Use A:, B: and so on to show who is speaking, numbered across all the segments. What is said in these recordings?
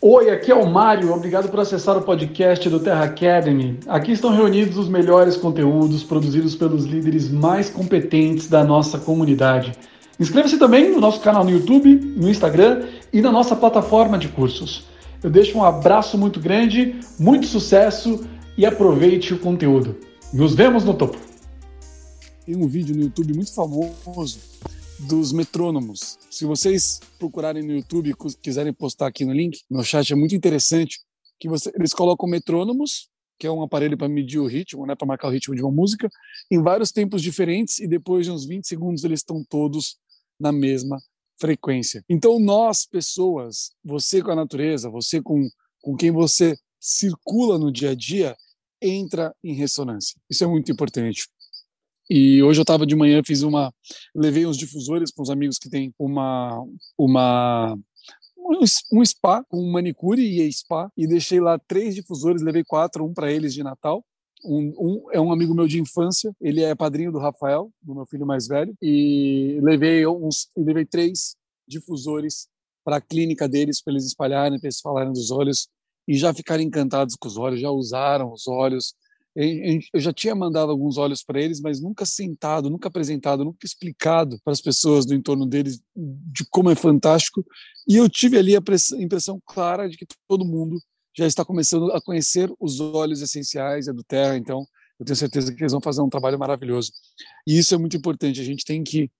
A: Oi, aqui é o Mário. Obrigado por acessar o podcast do Terra Academy. Aqui estão reunidos os melhores conteúdos produzidos pelos líderes mais competentes da nossa comunidade. Inscreva-se também no nosso canal no YouTube, no Instagram e na nossa plataforma de cursos. Eu deixo um abraço muito grande, muito sucesso e aproveite o conteúdo. Nos vemos no topo.
B: Tem um vídeo no YouTube muito famoso dos metrônomos. Se vocês procurarem no YouTube e quiserem postar aqui no link, no chat é muito interessante que você, eles colocam metrônomos, que é um aparelho para medir o ritmo, né, para marcar o ritmo de uma música, em vários tempos diferentes e depois de uns 20 segundos eles estão todos na mesma frequência. Então nós, pessoas, você com a natureza, você com, com quem você circula no dia a dia, entra em ressonância. Isso é muito importante. E hoje eu estava de manhã, fiz uma, levei uns difusores para uns amigos que têm uma uma um spa com um manicure e spa e deixei lá três difusores, levei quatro, um para eles de Natal. Um, um, é um amigo meu de infância, ele é padrinho do Rafael, do meu filho mais velho, e levei uns, levei três difusores para a clínica deles, para eles espalharem, para eles falarem dos olhos e já ficaram encantados com os olhos, já usaram os olhos, eu já tinha mandado alguns olhos para eles, mas nunca sentado, nunca apresentado, nunca explicado para as pessoas do entorno deles de como é fantástico. E eu tive ali a impressão clara de que todo mundo já está começando a conhecer os óleos essenciais do Terra. Então, eu tenho certeza que eles vão fazer um trabalho maravilhoso. E isso é muito importante. A gente tem que,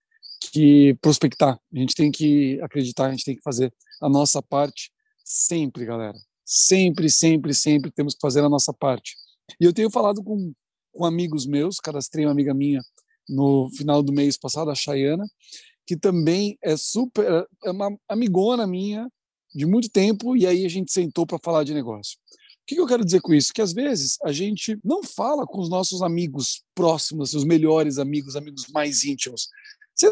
B: que prospectar, a gente tem que acreditar, a gente tem que fazer a nossa parte sempre, galera. Sempre, sempre, sempre temos que fazer a nossa parte. E eu tenho falado com, com amigos meus, cadastrei uma amiga minha no final do mês passado, a Chayana, que também é super, é uma amigona minha de muito tempo, e aí a gente sentou para falar de negócio. O que eu quero dizer com isso? Que às vezes a gente não fala com os nossos amigos próximos, os melhores amigos, amigos mais íntimos. Sei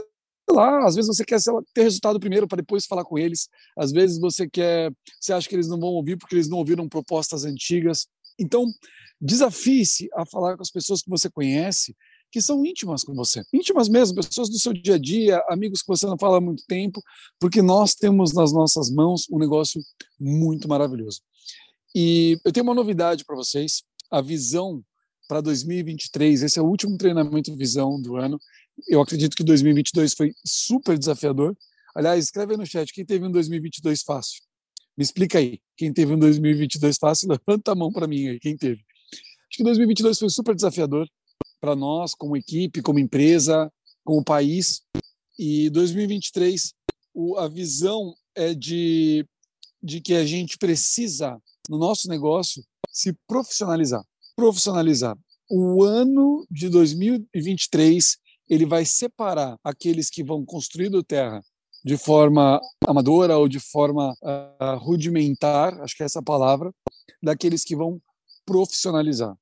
B: lá, às vezes você quer ter resultado primeiro para depois falar com eles. Às vezes você quer, você acha que eles não vão ouvir porque eles não ouviram propostas antigas. Então, Desafie-se a falar com as pessoas que você conhece, que são íntimas com você. Íntimas mesmo, pessoas do seu dia a dia, amigos que você não fala há muito tempo, porque nós temos nas nossas mãos um negócio muito maravilhoso. E eu tenho uma novidade para vocês, a visão para 2023, esse é o último treinamento visão do ano. Eu acredito que 2022 foi super desafiador. Aliás, escreve aí no chat quem teve um 2022 fácil. Me explica aí, quem teve um 2022 fácil, levanta a mão para mim aí, quem teve. Acho que 2022 foi super desafiador para nós, como equipe, como empresa, como país. E 2023, o, a visão é de, de que a gente precisa, no nosso negócio, se profissionalizar. Profissionalizar. O ano de 2023 ele vai separar aqueles que vão construir do terra de forma amadora ou de forma uh, rudimentar, acho que é essa palavra, daqueles que vão profissionalizar.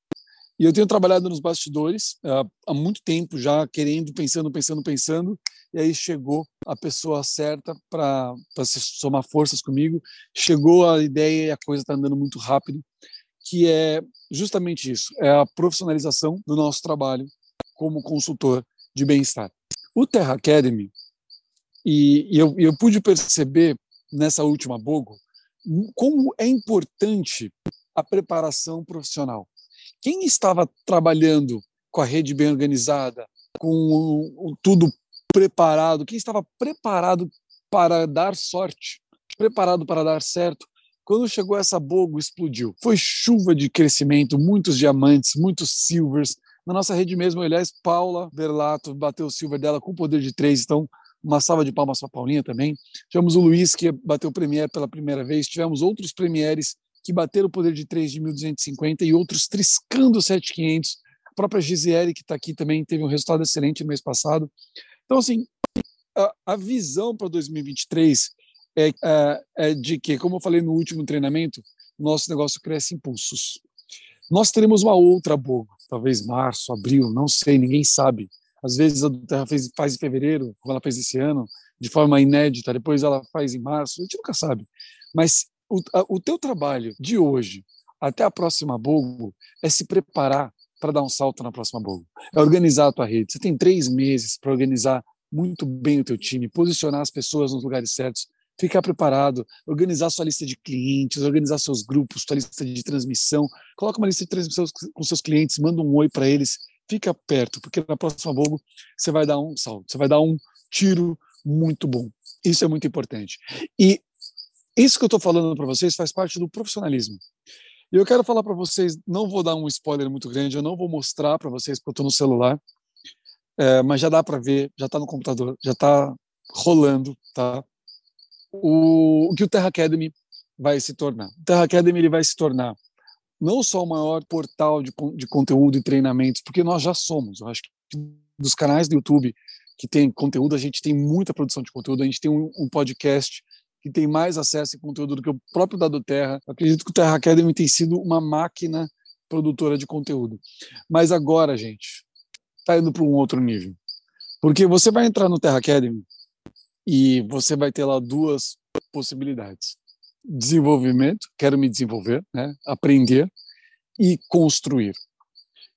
B: E eu tenho trabalhado nos bastidores uh, há muito tempo já, querendo, pensando, pensando, pensando, e aí chegou a pessoa certa para somar forças comigo, chegou a ideia e a coisa está andando muito rápido, que é justamente isso, é a profissionalização do nosso trabalho como consultor de bem-estar. O Terra Academy, e, e eu, eu pude perceber nessa última Bogo, como é importante a preparação profissional. Quem estava trabalhando com a rede bem organizada, com o, o, tudo preparado, quem estava preparado para dar sorte, preparado para dar certo, quando chegou essa bogo, explodiu. Foi chuva de crescimento, muitos diamantes, muitos silvers. Na nossa rede mesmo, aliás, Paula Berlato bateu o silver dela com poder de três, então uma salva de palmas para a Paulinha também. Tivemos o Luiz, que bateu o Premier pela primeira vez. Tivemos outros Premieres que bateram o poder de 3 de 1.250 e outros triscando 7.500. A própria Gisele, que está aqui também, teve um resultado excelente no mês passado. Então, assim, a, a visão para 2023 é, é, é de que, como eu falei no último treinamento, nosso negócio cresce em impulsos. Nós teremos uma outra boa, talvez março, abril, não sei, ninguém sabe. Às vezes a Terra fez, faz em fevereiro, como ela fez esse ano, de forma inédita, depois ela faz em março, a gente nunca sabe. Mas o, a, o teu trabalho de hoje até a próxima Bogo é se preparar para dar um salto na próxima Bogo. É organizar a tua rede. Você tem três meses para organizar muito bem o teu time, posicionar as pessoas nos lugares certos, ficar preparado, organizar sua lista de clientes, organizar seus grupos, sua lista de transmissão, coloca uma lista de transmissão com seus clientes, manda um oi para eles, fica perto, porque na próxima Vogo você vai dar um salto, você vai dar um tiro muito bom. Isso é muito importante. E isso que eu estou falando para vocês faz parte do profissionalismo. E eu quero falar para vocês, não vou dar um spoiler muito grande, eu não vou mostrar para vocês porque eu estou no celular, é, mas já dá para ver, já está no computador, já está rolando, tá? O, o, que o Terra Academy vai se tornar. O Terra Academy ele vai se tornar não só o maior portal de, de conteúdo e treinamentos, porque nós já somos. Eu acho que dos canais do YouTube que tem conteúdo, a gente tem muita produção de conteúdo, a gente tem um, um podcast que tem mais acesso e conteúdo do que o próprio Dado Terra. Eu acredito que o Terra Academy tem sido uma máquina produtora de conteúdo. Mas agora, gente, está indo para um outro nível. Porque você vai entrar no Terra Academy e você vai ter lá duas possibilidades. Desenvolvimento, quero me desenvolver, né? aprender e construir.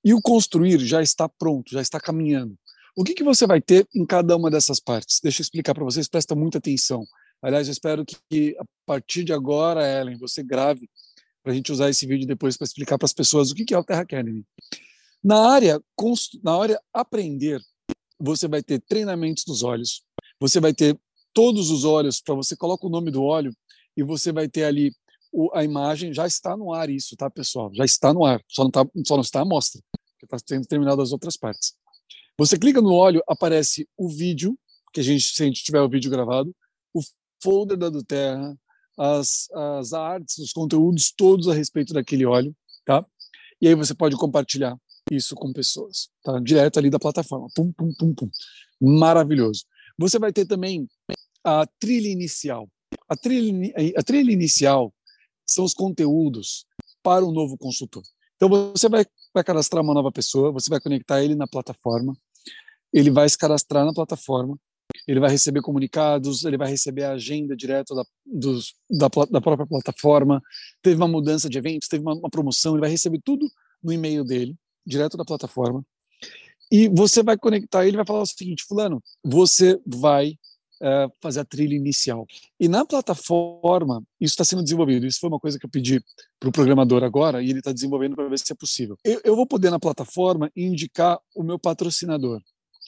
B: E o construir já está pronto, já está caminhando. O que, que você vai ter em cada uma dessas partes? Deixa eu explicar para vocês, presta muita atenção. Aliás, eu espero que a partir de agora, Ellen, você grave para a gente usar esse vídeo depois para explicar para as pessoas o que é o Terra Academy. Na área, na área aprender, você vai ter treinamentos dos olhos, você vai ter todos os olhos, para você coloca o nome do óleo e você vai ter ali o, a imagem, já está no ar isso, tá, pessoal? Já está no ar, só não, tá, só não está à mostra, porque está sendo terminado as outras partes. Você clica no óleo, aparece o vídeo, que a gente, se a gente tiver o vídeo gravado, o folder da do Terra, as, as artes, os conteúdos todos a respeito daquele óleo, tá? E aí você pode compartilhar isso com pessoas, tá? Direto ali da plataforma. Pum, pum, pum, pum. Maravilhoso. Você vai ter também a trilha inicial. A trilha, a trilha inicial são os conteúdos para o novo consultor. Então você vai, vai cadastrar uma nova pessoa, você vai conectar ele na plataforma, ele vai se cadastrar na plataforma, ele vai receber comunicados, ele vai receber a agenda direto da, dos, da, da, própria plataforma. Teve uma mudança de eventos, teve uma, uma, promoção, ele vai receber tudo no e-mail dele, direto da plataforma. E você vai conectar ele vai falar o seguinte: Fulano, você vai uh, fazer a trilha inicial. E na plataforma, isso está sendo desenvolvido. Isso foi uma coisa que eu pedi para o programador agora e ele está desenvolvendo para ver se é possível. Eu, eu vou poder, na plataforma, indicar o meu patrocinador.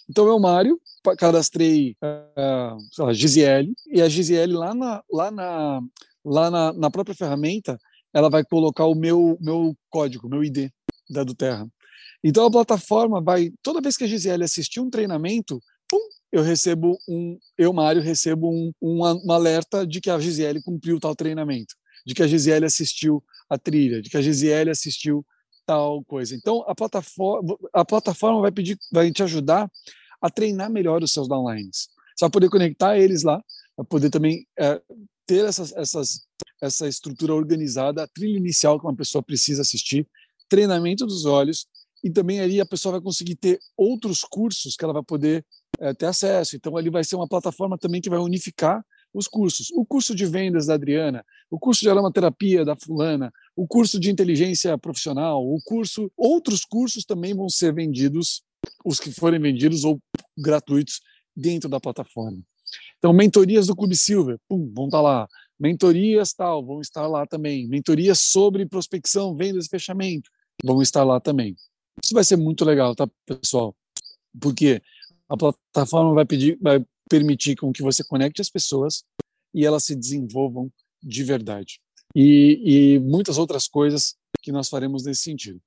B: Então, eu, Mário, cadastrei uh, a Gisele, e a Gisele lá na, lá na, lá na, na própria ferramenta, ela vai colocar o meu, meu código, meu ID da do Terra. Então a plataforma vai, toda vez que a Gisele assistir um treinamento, eu recebo um, eu, Mário, recebo um, um, um alerta de que a Gisele cumpriu tal treinamento, de que a Gisele assistiu a trilha, de que a Gisele assistiu tal coisa. Então a plataforma, a plataforma vai pedir, vai te ajudar a treinar melhor os seus downlines. Você vai poder conectar eles lá, vai poder também é, ter essas, essas, essa estrutura organizada, a trilha inicial que uma pessoa precisa assistir, treinamento dos olhos, e também ali a pessoa vai conseguir ter outros cursos que ela vai poder é, ter acesso. Então, ali vai ser uma plataforma também que vai unificar os cursos. O curso de vendas da Adriana, o curso de aromaterapia da fulana, o curso de inteligência profissional, o curso, outros cursos também vão ser vendidos, os que forem vendidos ou gratuitos dentro da plataforma. Então, mentorias do Clube Silver, pum, vão estar tá lá. Mentorias tal, vão estar lá também. Mentorias sobre prospecção, vendas e fechamento, vão estar lá também. Isso vai ser muito legal, tá, pessoal? Porque a plataforma vai pedir, vai permitir com que você conecte as pessoas e elas se desenvolvam de verdade. E, e muitas outras coisas que nós faremos nesse sentido.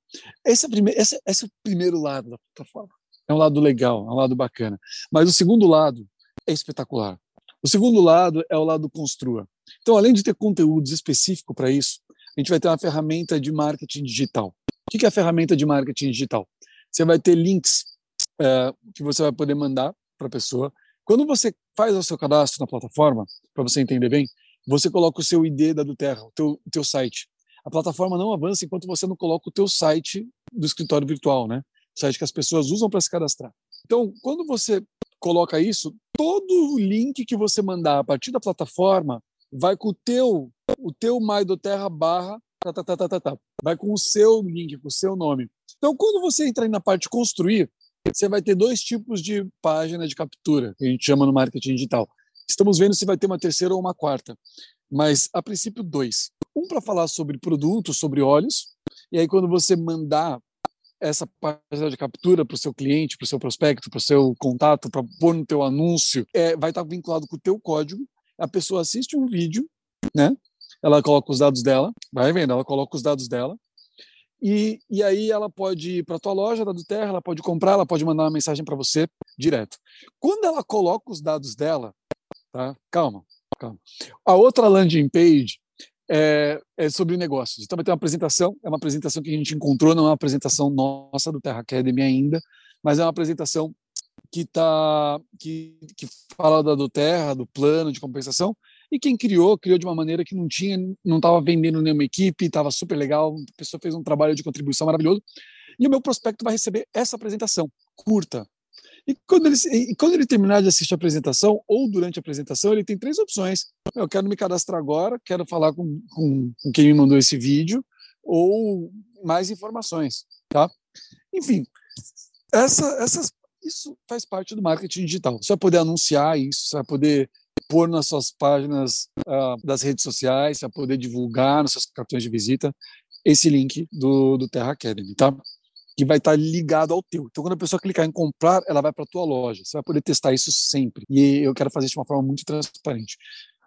B: Esse é, esse, esse é o primeiro lado da plataforma. É um lado legal, é um lado bacana. Mas o segundo lado é espetacular. O segundo lado é o lado construa. Então, além de ter conteúdos específicos para isso, a gente vai ter uma ferramenta de marketing digital. O que é a ferramenta de marketing digital? Você vai ter links é, que você vai poder mandar para a pessoa. Quando você faz o seu cadastro na plataforma, para você entender bem, você coloca o seu ID da do Terra, o teu, o teu site. A plataforma não avança enquanto você não coloca o teu site do escritório virtual, né? O site que as pessoas usam para se cadastrar. Então, quando você coloca isso, todo o link que você mandar a partir da plataforma vai com o teu, o teu My do Terra barra tá, tá, tá, tá, tá, tá. vai com o seu link, com o seu nome. Então, quando você entrar na parte construir, você vai ter dois tipos de página de captura, que a gente chama no marketing digital. Estamos vendo se vai ter uma terceira ou uma quarta. Mas, a princípio, dois. Um para falar sobre produtos, sobre óleos. E aí, quando você mandar essa página de captura para o seu cliente, para o seu prospecto, para o seu contato, para pôr no teu anúncio, é, vai estar tá vinculado com o teu código. A pessoa assiste um vídeo, né? Ela coloca os dados dela, vai vendo, ela coloca os dados dela. E, e aí ela pode ir para a tua loja da do Terra, ela pode comprar, ela pode mandar uma mensagem para você direto. Quando ela coloca os dados dela, tá? Calma, calma. A outra landing page é, é, sobre negócios. Então vai ter uma apresentação, é uma apresentação que a gente encontrou, não é uma apresentação nossa do Terra Academy ainda, mas é uma apresentação que tá que, que fala da do Terra, do plano de compensação, e quem criou, criou de uma maneira que não tinha, não estava vendendo nenhuma equipe, estava super legal, a pessoa fez um trabalho de contribuição maravilhoso, e o meu prospecto vai receber essa apresentação curta, e quando, ele, e quando ele terminar de assistir a apresentação, ou durante a apresentação, ele tem três opções. Eu quero me cadastrar agora, quero falar com, com, com quem me mandou esse vídeo, ou mais informações. Tá? Enfim, essa, essas, isso faz parte do marketing digital. Você vai poder anunciar isso, você vai poder pôr nas suas páginas uh, das redes sociais, vai poder divulgar nos seus cartões de visita esse link do, do Terra Academy, tá? que vai estar ligado ao teu. Então, quando a pessoa clicar em comprar, ela vai para a tua loja. Você vai poder testar isso sempre. E eu quero fazer isso de uma forma muito transparente.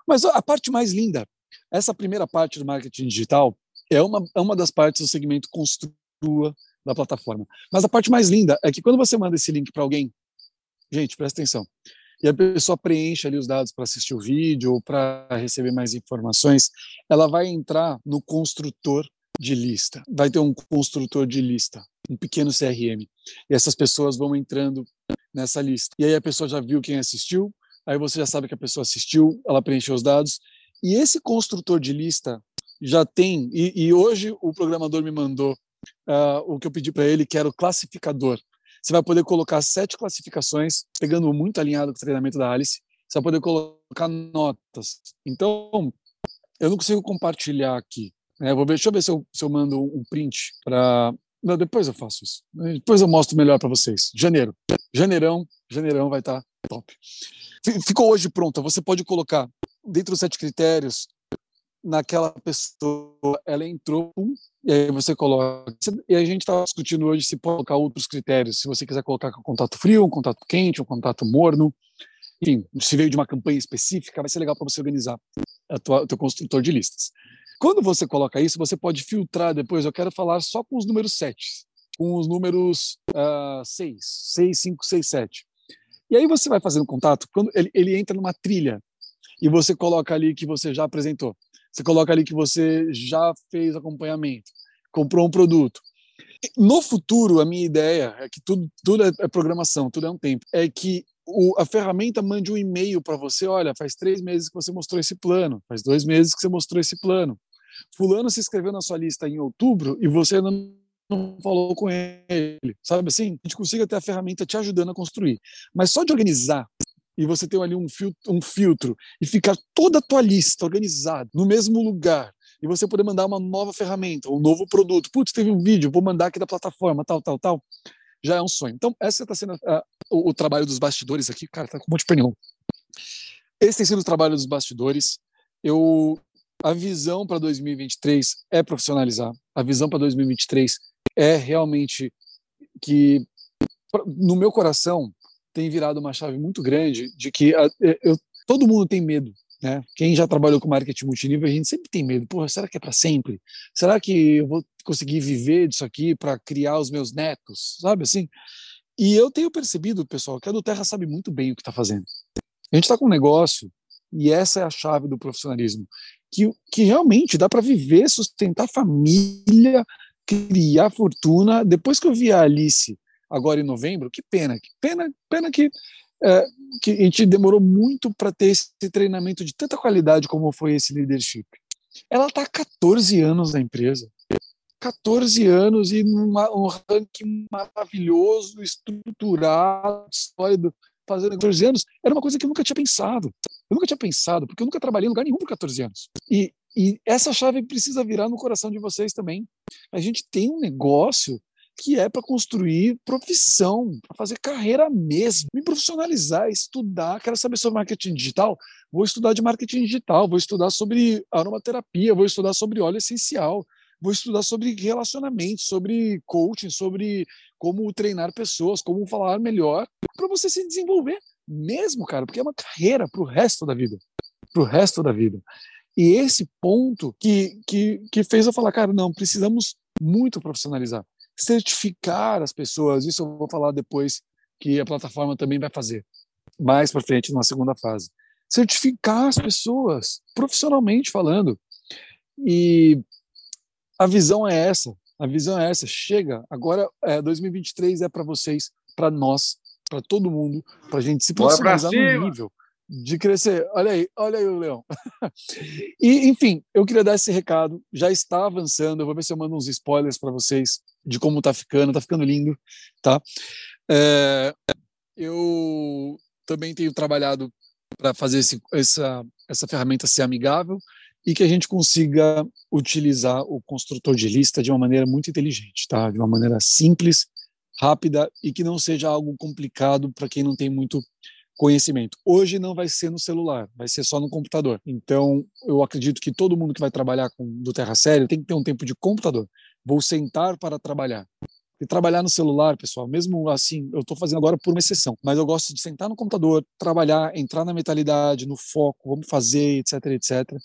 B: Mas a parte mais linda, essa primeira parte do marketing digital é uma, é uma das partes do segmento construa da plataforma. Mas a parte mais linda é que quando você manda esse link para alguém, gente, presta atenção, e a pessoa preenche ali os dados para assistir o vídeo ou para receber mais informações, ela vai entrar no construtor de lista. Vai ter um construtor de lista um pequeno CRM. E essas pessoas vão entrando nessa lista. E aí a pessoa já viu quem assistiu, aí você já sabe que a pessoa assistiu, ela preencheu os dados. E esse construtor de lista já tem, e, e hoje o programador me mandou uh, o que eu pedi para ele, que era o classificador. Você vai poder colocar sete classificações, pegando muito alinhado com o treinamento da Alice, você vai poder colocar notas. Então, eu não consigo compartilhar aqui. Né? Vou ver, deixa eu ver se eu, se eu mando um print para não, depois eu faço isso. Depois eu mostro melhor para vocês. Janeiro. Janeirão, janeirão vai estar tá top. Ficou hoje pronta. Você pode colocar dentro dos sete critérios naquela pessoa, ela entrou, e aí você coloca. E a gente está discutindo hoje se colocar outros critérios. Se você quiser colocar um contato frio, um contato quente, um contato morno. Enfim, se veio de uma campanha específica, vai ser legal para você organizar o teu construtor de listas. Quando você coloca isso, você pode filtrar depois. Eu quero falar só com os números 7, com os números uh, 6, 6, 5, 6, 7. E aí você vai fazendo contato, quando ele, ele entra numa trilha e você coloca ali que você já apresentou, você coloca ali que você já fez acompanhamento, comprou um produto. No futuro, a minha ideia é que tudo, tudo é, é programação, tudo é um tempo. É que o, a ferramenta mande um e-mail para você: olha, faz três meses que você mostrou esse plano, faz dois meses que você mostrou esse plano. Fulano se inscreveu na sua lista em outubro e você não, não falou com ele, sabe assim? A gente consiga ter a ferramenta te ajudando a construir. Mas só de organizar e você ter ali um filtro, um filtro e ficar toda a tua lista organizada no mesmo lugar e você poder mandar uma nova ferramenta, um novo produto. Putz, teve um vídeo, vou mandar aqui da plataforma, tal, tal, tal. Já é um sonho. Então, essa está sendo uh, o, o, trabalho dos bastidores aqui. Cara, tá com um monte de pernil. Esse tem sido o trabalho dos bastidores. Eu a visão para 2023 é profissionalizar. A visão para 2023 é realmente que, no meu coração, tem virado uma chave muito grande de que a, eu, todo mundo tem medo. Né? Quem já trabalhou com marketing multinível, a gente sempre tem medo. Porra, será que é para sempre? Será que eu vou conseguir viver disso aqui para criar os meus netos? Sabe assim? E eu tenho percebido, pessoal, que a do Terra sabe muito bem o que está fazendo. A gente está com um negócio e essa é a chave do profissionalismo que, que realmente dá para viver, sustentar família, criar fortuna. Depois que eu vi a Alice agora em novembro, que pena, que pena, pena que, é, que a gente demorou muito para ter esse treinamento de tanta qualidade como foi esse leadership. Ela está há 14 anos na empresa. 14 anos e numa, um ranking maravilhoso, estruturado, sólido, fazendo 14 anos, era uma coisa que eu nunca tinha pensado. Eu nunca tinha pensado, porque eu nunca trabalhei em lugar nenhum por 14 anos. E, e essa chave precisa virar no coração de vocês também. A gente tem um negócio que é para construir profissão, para fazer carreira mesmo, me profissionalizar, estudar. Quero saber sobre marketing digital? Vou estudar de marketing digital, vou estudar sobre aromaterapia, vou estudar sobre óleo essencial, vou estudar sobre relacionamento, sobre coaching, sobre como treinar pessoas, como falar melhor, para você se desenvolver mesmo, cara, porque é uma carreira para o resto da vida. Para o resto da vida. E esse ponto que, que, que fez eu falar, cara, não, precisamos muito profissionalizar. Certificar as pessoas, isso eu vou falar depois que a plataforma também vai fazer, mais para frente, na segunda fase. Certificar as pessoas, profissionalmente falando. E a visão é essa, a visão é essa. Chega, agora é, 2023 é para vocês, para nós, para todo mundo, para a gente se profissionalizar no nível de crescer. Olha aí, olha aí o Leão. e, enfim, eu queria dar esse recado. Já está avançando. Eu vou ver se eu mando uns spoilers para vocês de como está ficando. Está ficando lindo, tá? É, eu também tenho trabalhado para fazer esse, essa, essa ferramenta ser amigável e que a gente consiga utilizar o construtor de lista de uma maneira muito inteligente, tá? De uma maneira simples, rápida e que não seja algo complicado para quem não tem muito conhecimento. Hoje não vai ser no celular, vai ser só no computador. Então, eu acredito que todo mundo que vai trabalhar com do Terra Sério tem que ter um tempo de computador. Vou sentar para trabalhar. E trabalhar no celular, pessoal, mesmo assim, eu estou fazendo agora por uma exceção, mas eu gosto de sentar no computador, trabalhar, entrar na mentalidade, no foco, vamos fazer, etc, etc.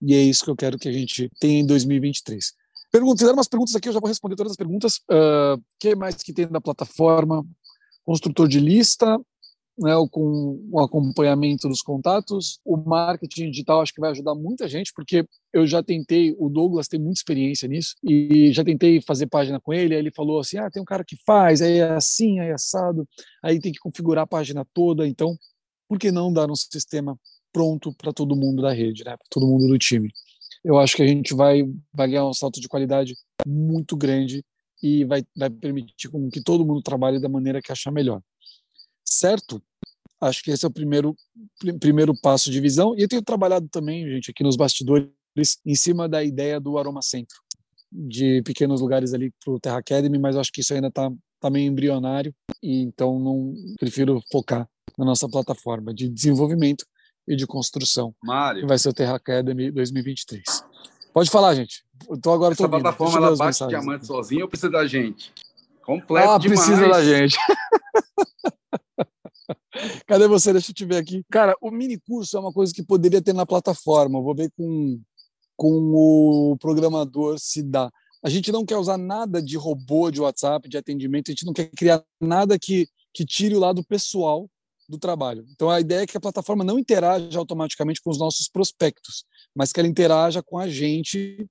B: E é isso que eu quero que a gente tenha em 2023. Perguntas, fizeram umas perguntas aqui, eu já vou responder todas as perguntas. O uh, que mais que tem na plataforma? Construtor de lista, né, com o acompanhamento dos contatos. O marketing digital acho que vai ajudar muita gente, porque eu já tentei, o Douglas tem muita experiência nisso, e já tentei fazer página com ele, aí ele falou assim, ah, tem um cara que faz, aí é assim, aí é assado, aí tem que configurar a página toda, então, por que não dar um sistema pronto para todo mundo da rede, né, para todo mundo do time? Eu acho que a gente vai, vai ganhar um salto de qualidade muito grande e vai, vai permitir que todo mundo trabalhe da maneira que achar melhor certo? Acho que esse é o primeiro, primeiro passo de visão. E eu tenho trabalhado também, gente, aqui nos bastidores, em cima da ideia do Aroma Centro, de pequenos lugares ali para o Terra Academy, mas acho que isso ainda está tá meio embrionário, e então não prefiro focar na nossa plataforma de desenvolvimento e de construção.
C: Mário.
B: Que vai ser o Terra Academy 2023. Pode falar, gente.
C: Tô agora Essa plataforma ela bate diamante sozinha ou precisa da gente?
B: Completo ah, demais. precisa da gente. Cadê você? Deixa eu te ver aqui. Cara, o mini curso é uma coisa que poderia ter na plataforma. vou ver com, com o programador se dá. A gente não quer usar nada de robô de WhatsApp, de atendimento, a gente não quer criar nada que, que tire o lado pessoal do trabalho. Então a ideia é que a plataforma não interaja automaticamente com os nossos prospectos, mas que ela interaja com a gente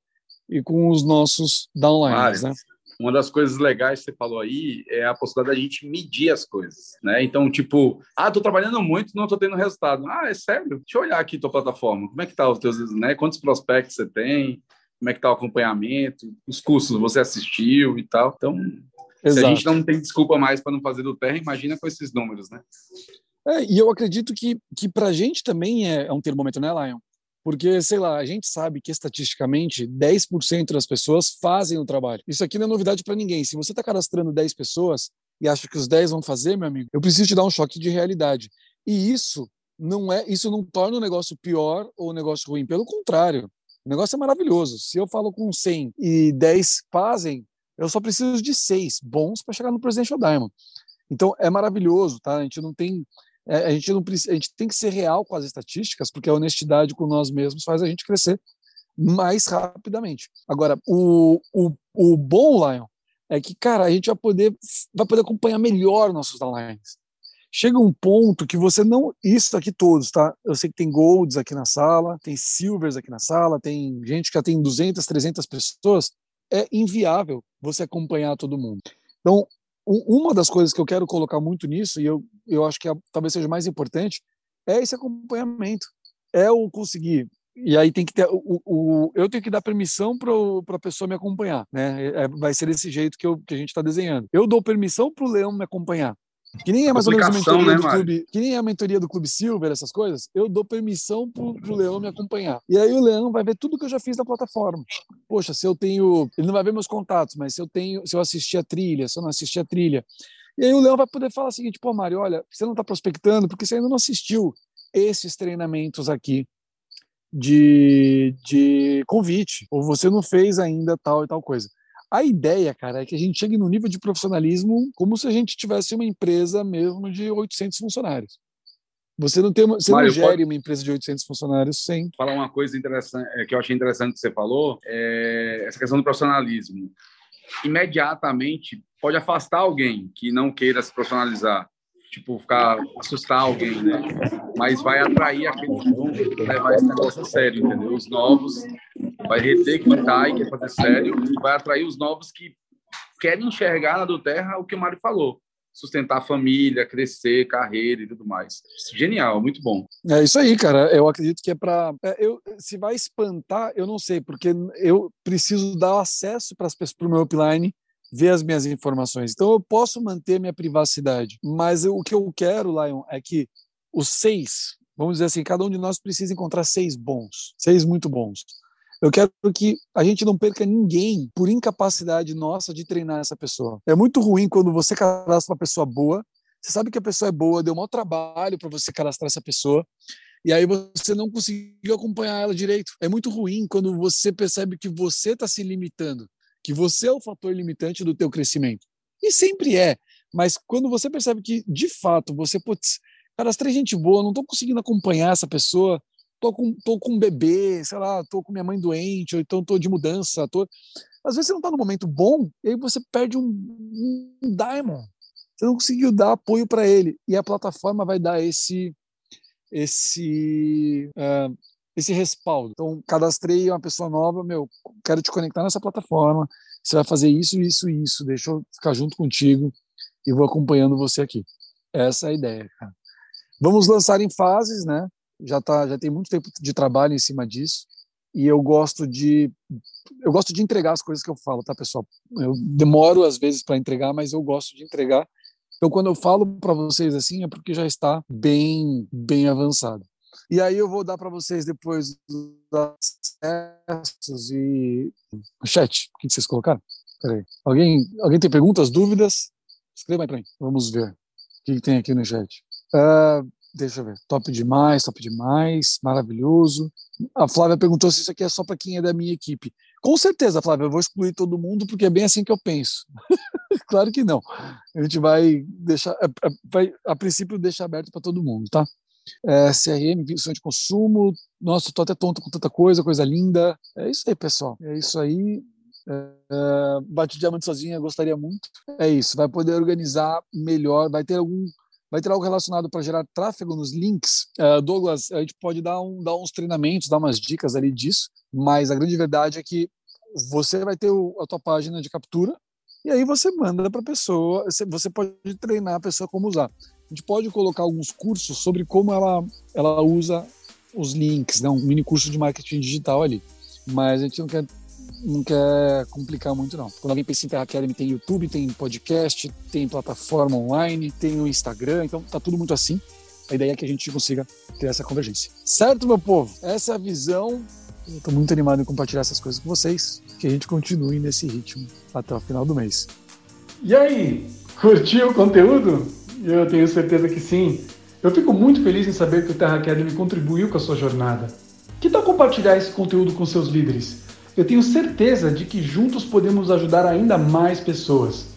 B: e com os nossos downlines, né?
C: Uma das coisas legais que você falou aí é a possibilidade da gente medir as coisas, né? Então, tipo, ah, tô trabalhando muito, não tô tendo resultado. Ah, é sério? Deixa eu olhar aqui tua plataforma. Como é que tá os teus, né? Quantos prospectos você tem? Como é que tá o acompanhamento? Os cursos você assistiu e tal. Então, Exato. se a gente não tem desculpa mais para não fazer do terra, imagina com esses números, né?
B: É, e eu acredito que, que para a gente também é, é um termômetro, né, Lion? Porque, sei lá, a gente sabe que estatisticamente 10% das pessoas fazem o trabalho. Isso aqui não é novidade para ninguém. Se você está cadastrando 10 pessoas e acha que os 10 vão fazer, meu amigo, eu preciso te dar um choque de realidade. E isso não é, isso não torna o negócio pior ou o negócio ruim. Pelo contrário, o negócio é maravilhoso. Se eu falo com 100 e 10 fazem, eu só preciso de 6 bons para chegar no Presidential Diamond. Então é maravilhoso, tá? A gente não tem é, a, gente não, a gente tem que ser real com as estatísticas, porque a honestidade com nós mesmos faz a gente crescer mais rapidamente. Agora, o, o, o bom, Lion, é que, cara, a gente vai poder, vai poder acompanhar melhor nossos lines. Chega um ponto que você não. Isso aqui todos, tá? Eu sei que tem golds aqui na sala, tem silvers aqui na sala, tem gente que já tem 200, 300 pessoas. É inviável você acompanhar todo mundo. Então, uma das coisas que eu quero colocar muito nisso, e eu, eu acho que é, talvez seja mais importante, é esse acompanhamento. É o conseguir. E aí tem que ter. O, o eu tenho que dar permissão para a pessoa me acompanhar. Né? É, vai ser desse jeito que, eu, que a gente está desenhando. Eu dou permissão para o leão me acompanhar. Que nem é mais ou menos a mentoria né, do clube, que nem é a mentoria do Clube Silver, essas coisas, eu dou permissão pro, pro Leão me acompanhar. E aí o Leão vai ver tudo que eu já fiz na plataforma. poxa, se eu tenho. Ele não vai ver meus contatos, mas se eu tenho, se eu assistir a trilha, se eu não assistir a trilha. E aí o Leão vai poder falar o seguinte: pô, Mário, olha, você não está prospectando porque você ainda não assistiu esses treinamentos aqui de, de convite, ou você não fez ainda tal e tal coisa. A ideia, cara, é que a gente chegue no nível de profissionalismo como se a gente tivesse uma empresa mesmo de 800 funcionários. Você não tem uma, você Mário, não gere pode... uma empresa de 800 funcionários sem.
C: Falar uma coisa interessante é, que eu achei interessante que você falou, é essa questão do profissionalismo. Imediatamente pode afastar alguém que não queira se profissionalizar, tipo ficar assustar alguém, né? Mas vai atrair aqueles que vão levar esse negócio a sério, entendeu? Os novos vai reter quem tá e quer fazer sério vai atrair os novos que querem enxergar na do Terra o que o Mário falou sustentar a família, crescer, carreira e tudo mais. Genial, muito bom.
B: É isso aí, cara. Eu acredito que é para. É, eu, se vai espantar, eu não sei, porque eu preciso dar acesso para o meu upline ver as minhas informações. Então eu posso manter minha privacidade, mas eu, o que eu quero, Lion, é que os seis, vamos dizer assim, cada um de nós precisa encontrar seis bons, seis muito bons. Eu quero que a gente não perca ninguém por incapacidade nossa de treinar essa pessoa. É muito ruim quando você cadastra uma pessoa boa, você sabe que a pessoa é boa, deu mau trabalho para você cadastrar essa pessoa, e aí você não conseguiu acompanhar ela direito. É muito ruim quando você percebe que você está se limitando, que você é o fator limitante do teu crescimento. E sempre é, mas quando você percebe que, de fato, você, putz, cadastrei gente boa, não estou conseguindo acompanhar essa pessoa, tô com, tô com um bebê, sei lá, tô com minha mãe doente, ou então tô de mudança, tô... Às vezes você não tá no momento bom, e aí você perde um, um diamond. Você não conseguiu dar apoio para ele. E a plataforma vai dar esse esse uh, esse respaldo. Então, cadastrei uma pessoa nova, meu, quero te conectar nessa plataforma, você vai fazer isso, isso, isso, deixa eu ficar junto contigo e vou acompanhando você aqui. Essa é a ideia, cara. Vamos lançar em fases, né? Já tá, já tem muito tempo de trabalho em cima disso e eu gosto de eu gosto de entregar as coisas que eu falo, tá, pessoal? Eu demoro às vezes para entregar, mas eu gosto de entregar. Então, quando eu falo para vocês assim, é porque já está bem, bem avançado. E aí eu vou dar para vocês depois os acessos e chat. O que vocês colocaram? Peraí. Alguém, alguém tem perguntas, dúvidas? Escreva aí para mim. Vamos ver o que tem aqui no chat. Uh, Deixa eu ver. Top demais, top demais, maravilhoso. A Flávia perguntou se isso aqui é só para quem é da minha equipe. Com certeza, Flávia, eu vou excluir todo mundo porque é bem assim que eu penso. claro que não. A gente vai deixar, é, é, vai, a princípio, deixar aberto para todo mundo, tá? É, CRM, visão de consumo. Nossa, tô até tonto com tanta coisa, coisa linda. É isso aí, pessoal. É isso aí. É, bate diamante sozinha, gostaria muito. É isso. Vai poder organizar melhor. Vai ter algum vai ter algo relacionado para gerar tráfego nos links. Uh, Douglas, a gente pode dar, um, dar uns treinamentos, dar umas dicas ali disso, mas a grande verdade é que você vai ter o, a tua página de captura e aí você manda para a pessoa, você pode treinar a pessoa como usar. A gente pode colocar alguns cursos sobre como ela, ela usa os links, né? um mini curso de marketing digital ali. Mas a gente não quer não quer complicar muito, não. Quando alguém pensa em Terra Academy, tem YouTube, tem podcast, tem plataforma online, tem o Instagram, então tá tudo muito assim. A ideia é que a gente consiga ter essa convergência. Certo, meu povo? Essa é a visão. Eu tô muito animado em compartilhar essas coisas com vocês. Que a gente continue nesse ritmo até o final do mês.
A: E aí, curtiu o conteúdo? Eu tenho certeza que sim. Eu fico muito feliz em saber que o Terra Academy contribuiu com a sua jornada. Que tal compartilhar esse conteúdo com seus líderes? Eu tenho certeza de que juntos podemos ajudar ainda mais pessoas.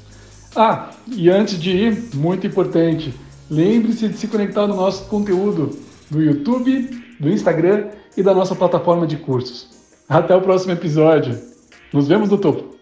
A: Ah, e antes de ir, muito importante, lembre-se de se conectar no nosso conteúdo do YouTube, do Instagram e da nossa plataforma de cursos. Até o próximo episódio. Nos vemos no topo.